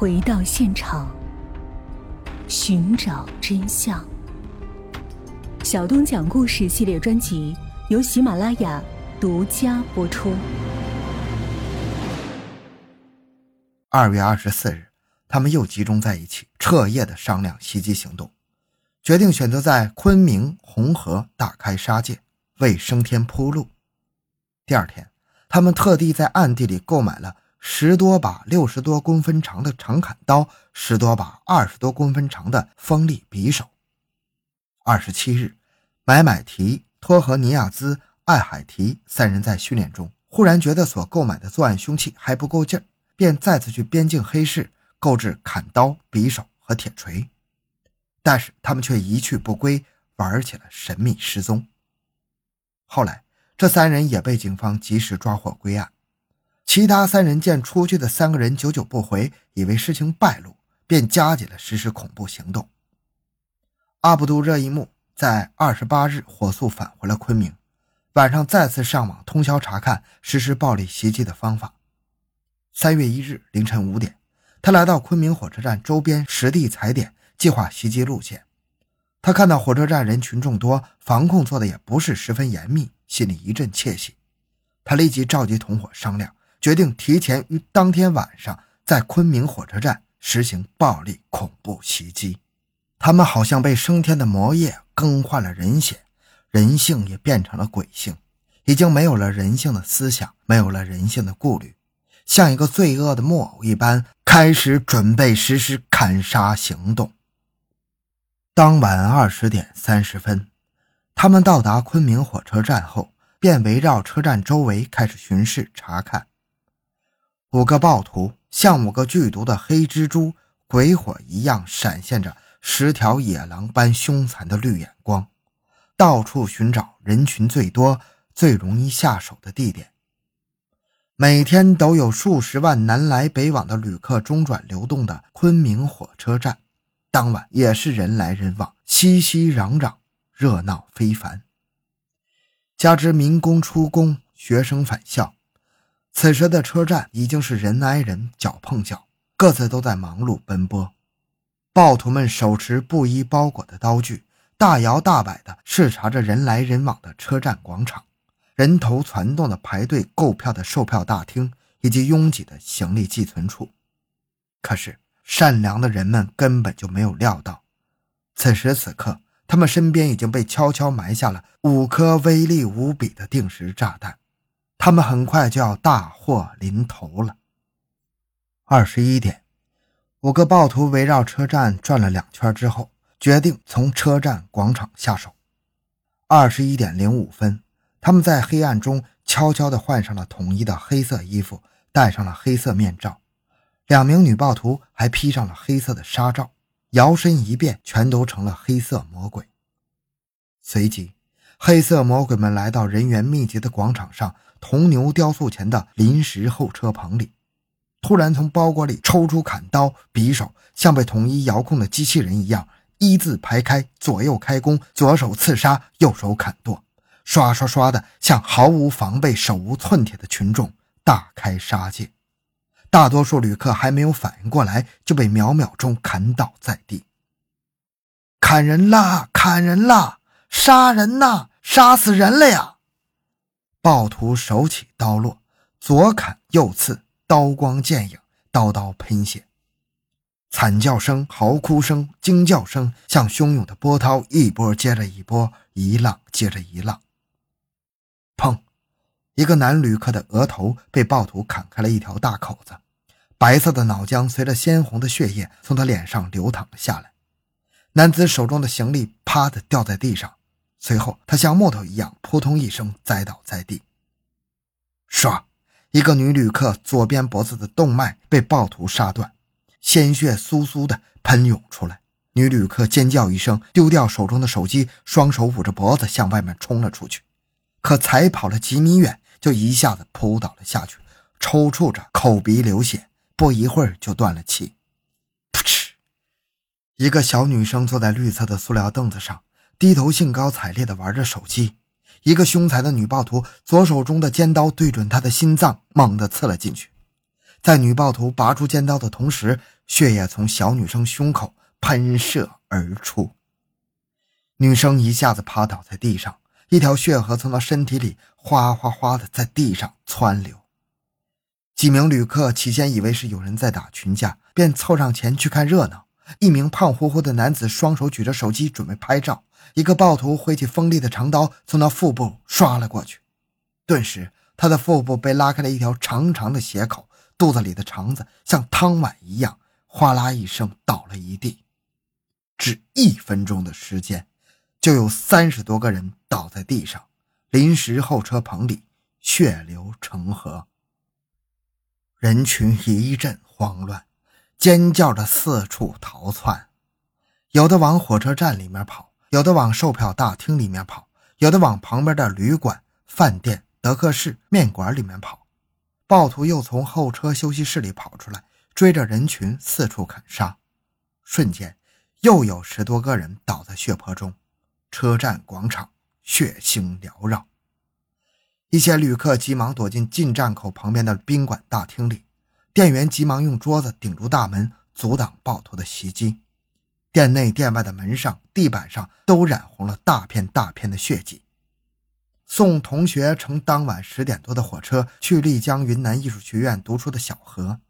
回到现场，寻找真相。小东讲故事系列专辑由喜马拉雅独家播出。二月二十四日，他们又集中在一起，彻夜的商量袭击行动，决定选择在昆明红河大开杀戒，为升天铺路。第二天，他们特地在暗地里购买了。十多把六十多公分长的长砍刀，十多把二十多公分长的锋利匕首。二十七日，买买提、托和尼亚兹、艾海提三人在训练中，忽然觉得所购买的作案凶器还不够劲儿，便再次去边境黑市购置砍刀、匕首和铁锤，但是他们却一去不归，玩起了神秘失踪。后来，这三人也被警方及时抓获归案。其他三人见出去的三个人久久不回，以为事情败露，便加紧了实施恐怖行动。阿卜杜热依木在二十八日火速返回了昆明，晚上再次上网通宵查看实施暴力袭击的方法。三月一日凌晨五点，他来到昆明火车站周边实地踩点，计划袭击路线。他看到火车站人群众多，防控做的也不是十分严密，心里一阵窃喜。他立即召集同伙商量。决定提前于当天晚上在昆明火车站实行暴力恐怖袭击。他们好像被升天的魔液更换了人血，人性也变成了鬼性，已经没有了人性的思想，没有了人性的顾虑，像一个罪恶的木偶一般，开始准备实施砍杀行动。当晚二十点三十分，他们到达昆明火车站后，便围绕车站周围开始巡视查看。五个暴徒像五个剧毒的黑蜘蛛，鬼火一样闪现着十条野狼般凶残的绿眼光，到处寻找人群最多、最容易下手的地点。每天都有数十万南来北往的旅客中转流动的昆明火车站，当晚也是人来人往，熙熙攘攘，热闹非凡。加之民工出工，学生返校。此时的车站已经是人挨人、脚碰脚，各自都在忙碌奔波。暴徒们手持布衣包裹的刀具，大摇大摆地视察着人来人往的车站广场，人头攒动的排队购票的售票大厅，以及拥挤的行李寄存处。可是，善良的人们根本就没有料到，此时此刻，他们身边已经被悄悄埋下了五颗威力无比的定时炸弹。他们很快就要大祸临头了。二十一点，五个暴徒围绕车站转了两圈之后，决定从车站广场下手。二十一点零五分，他们在黑暗中悄悄地换上了统一的黑色衣服，戴上了黑色面罩。两名女暴徒还披上了黑色的纱罩，摇身一变，全都成了黑色魔鬼。随即，黑色魔鬼们来到人员密集的广场上。铜牛雕塑前的临时候车棚里，突然从包裹里抽出砍刀、匕首，像被统一遥控的机器人一样，一字排开，左右开弓，左手刺杀，右手砍剁，刷刷刷的向毫无防备、手无寸铁的群众大开杀戒。大多数旅客还没有反应过来，就被秒秒钟砍倒在地。砍人啦！砍人啦！杀人呐！杀死人了呀！暴徒手起刀落，左砍右刺，刀光剑影，刀刀喷血，惨叫声、嚎哭声、惊叫声像汹涌的波涛，一波接着一波，一浪接着一浪。砰！一个男旅客的额头被暴徒砍开了一条大口子，白色的脑浆随着鲜红的血液从他脸上流淌了下来。男子手中的行李啪的掉在地上。随后，他像木头一样扑通一声栽倒在地。唰，一个女旅客左边脖子的动脉被暴徒杀断，鲜血簌簌的喷涌出来。女旅客尖叫一声，丢掉手中的手机，双手捂着脖子向外面冲了出去。可才跑了几米远，就一下子扑倒了下去，抽搐着，口鼻流血，不一会儿就断了气。噗嗤，一个小女生坐在绿色的塑料凳子上。低头兴高采烈地玩着手机，一个凶残的女暴徒左手中的尖刀对准他的心脏，猛地刺了进去。在女暴徒拔出尖刀的同时，血液从小女生胸口喷射而出。女生一下子趴倒在地上，一条血河从她身体里哗哗哗的在地上窜流。几名旅客起先以为是有人在打群架，便凑上前去看热闹。一名胖乎乎的男子双手举着手机准备拍照，一个暴徒挥起锋利的长刀从他腹部刷了过去，顿时他的腹部被拉开了一条长长的血口，肚子里的肠子像汤碗一样哗啦一声倒了一地。只一分钟的时间。就有三十多个人倒在地上，临时候车棚里血流成河，人群一阵慌乱，尖叫着四处逃窜，有的往火车站里面跑，有的往售票大厅里面跑，有的往旁边的旅馆、饭店、德克士、面馆里面跑。暴徒又从候车休息室里跑出来，追着人群四处砍杀，瞬间又有十多个人倒在血泊中。车站广场血腥缭绕，一些旅客急忙躲进进站口旁边的宾馆大厅里，店员急忙用桌子顶住大门，阻挡暴徒的袭击。店内店外的门上、地板上都染红了大片大片的血迹。送同学乘当晚十点多的火车去丽江云南艺术学院读书的小何，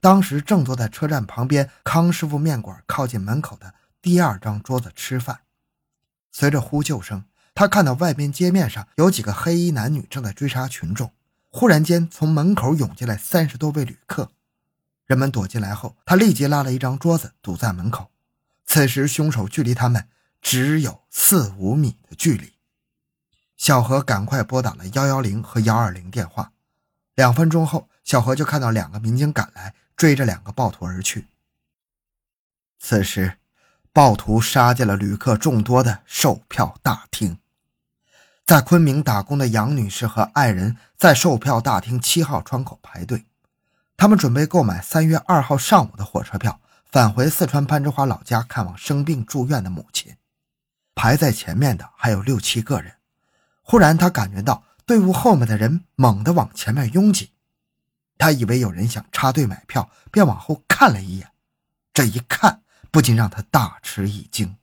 当时正坐在车站旁边康师傅面馆靠近门口的第二张桌子吃饭。随着呼救声，他看到外边街面上有几个黑衣男女正在追杀群众。忽然间，从门口涌进来三十多位旅客，人们躲进来后，他立即拉了一张桌子堵在门口。此时，凶手距离他们只有四五米的距离。小何赶快拨打了幺幺零和幺二零电话。两分钟后，小何就看到两个民警赶来，追着两个暴徒而去。此时。暴徒杀进了旅客众多的售票大厅，在昆明打工的杨女士和爱人在售票大厅七号窗口排队，他们准备购买三月二号上午的火车票，返回四川攀枝花老家看望生病住院的母亲。排在前面的还有六七个人，忽然他感觉到队伍后面的人猛地往前面拥挤，他以为有人想插队买票，便往后看了一眼，这一看。不禁让他大吃一惊。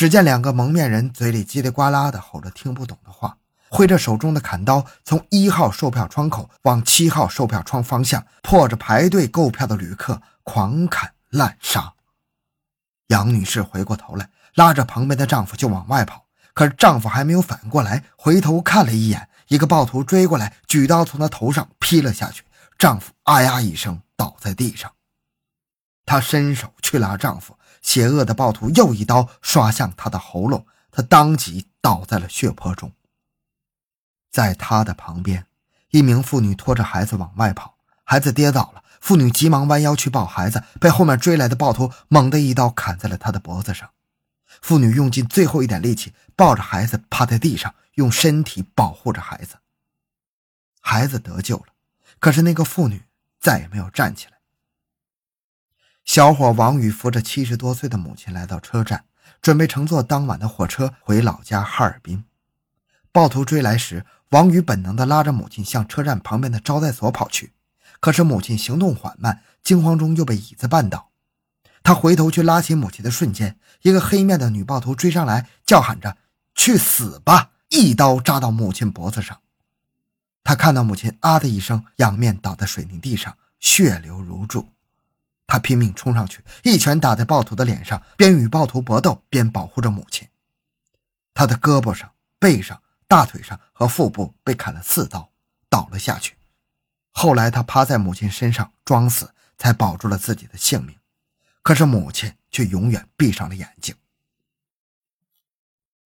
只见两个蒙面人嘴里叽里呱啦的吼着听不懂的话，挥着手中的砍刀，从一号售票窗口往七号售票窗方向破着排队购票的旅客狂砍滥杀。杨女士回过头来，拉着旁边的丈夫就往外跑，可是丈夫还没有反应过来，回头看了一眼，一个暴徒追过来，举刀从她头上劈了下去，丈夫啊呀一声倒在地上。她伸手去拉丈夫，邪恶的暴徒又一刀刷向他的喉咙，他当即倒在了血泊中。在他的旁边，一名妇女拖着孩子往外跑，孩子跌倒了，妇女急忙弯腰去抱孩子，被后面追来的暴徒猛地一刀砍在了他的脖子上。妇女用尽最后一点力气抱着孩子趴在地上，用身体保护着孩子。孩子得救了，可是那个妇女再也没有站起来。小伙王宇扶着七十多岁的母亲来到车站，准备乘坐当晚的火车回老家哈尔滨。暴徒追来时，王宇本能地拉着母亲向车站旁边的招待所跑去，可是母亲行动缓慢，惊慌中又被椅子绊倒。他回头去拉起母亲的瞬间，一个黑面的女暴徒追上来，叫喊着：“去死吧！”一刀扎到母亲脖子上。他看到母亲啊的一声，仰面倒在水泥地上，血流如注。他拼命冲上去，一拳打在暴徒的脸上，边与暴徒搏斗边保护着母亲。他的胳膊上、背上、大腿上和腹部被砍了四刀，倒了下去。后来他趴在母亲身上装死，才保住了自己的性命。可是母亲却永远闭上了眼睛。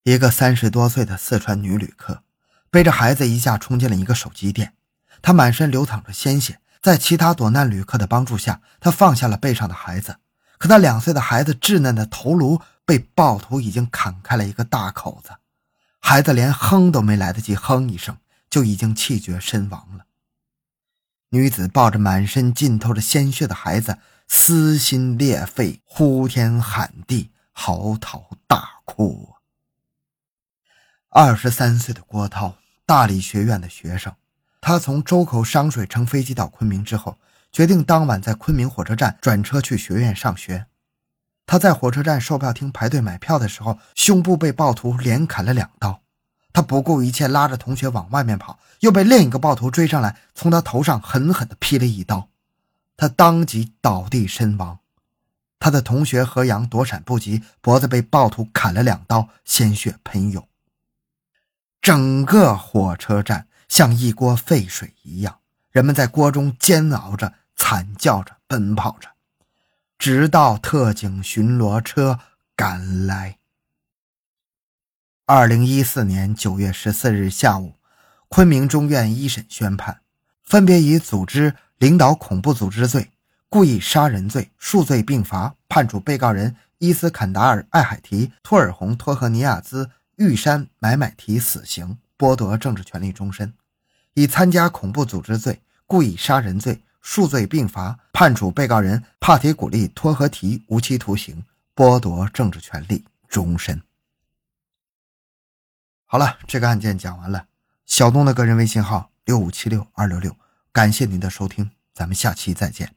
一个三十多岁的四川女旅客背着孩子一下冲进了一个手机店，她满身流淌着鲜血。在其他躲难旅客的帮助下，他放下了背上的孩子。可他两岁的孩子稚嫩的头颅被暴徒已经砍开了一个大口子，孩子连哼都没来得及哼一声，就已经气绝身亡了。女子抱着满身浸透着鲜血的孩子，撕心裂肺、呼天喊地、嚎啕大哭。二十三岁的郭涛，大理学院的学生。他从周口商水乘飞机到昆明之后，决定当晚在昆明火车站转车去学院上学。他在火车站售票厅排队买票的时候，胸部被暴徒连砍了两刀。他不顾一切拉着同学往外面跑，又被另一个暴徒追上来，从他头上狠狠地劈了一刀，他当即倒地身亡。他的同学何阳躲闪不及，脖子被暴徒砍了两刀，鲜血喷涌。整个火车站像一锅沸水一样，人们在锅中煎熬着、惨叫着、奔跑着，直到特警巡逻车赶来。二零一四年九月十四日下午，昆明中院一审宣判，分别以组织、领导恐怖组织罪、故意杀人罪数罪并罚，判处被告人伊斯坎达尔·艾海提、托尔洪·托赫尼亚兹。玉山买买提死刑，剥夺政治权利终身；以参加恐怖组织罪、故意杀人罪数罪并罚，判处被告人帕提古利托合提无期徒刑，剥夺政治权利终身。好了，这个案件讲完了。小东的个人微信号六五七六二六六，感谢您的收听，咱们下期再见。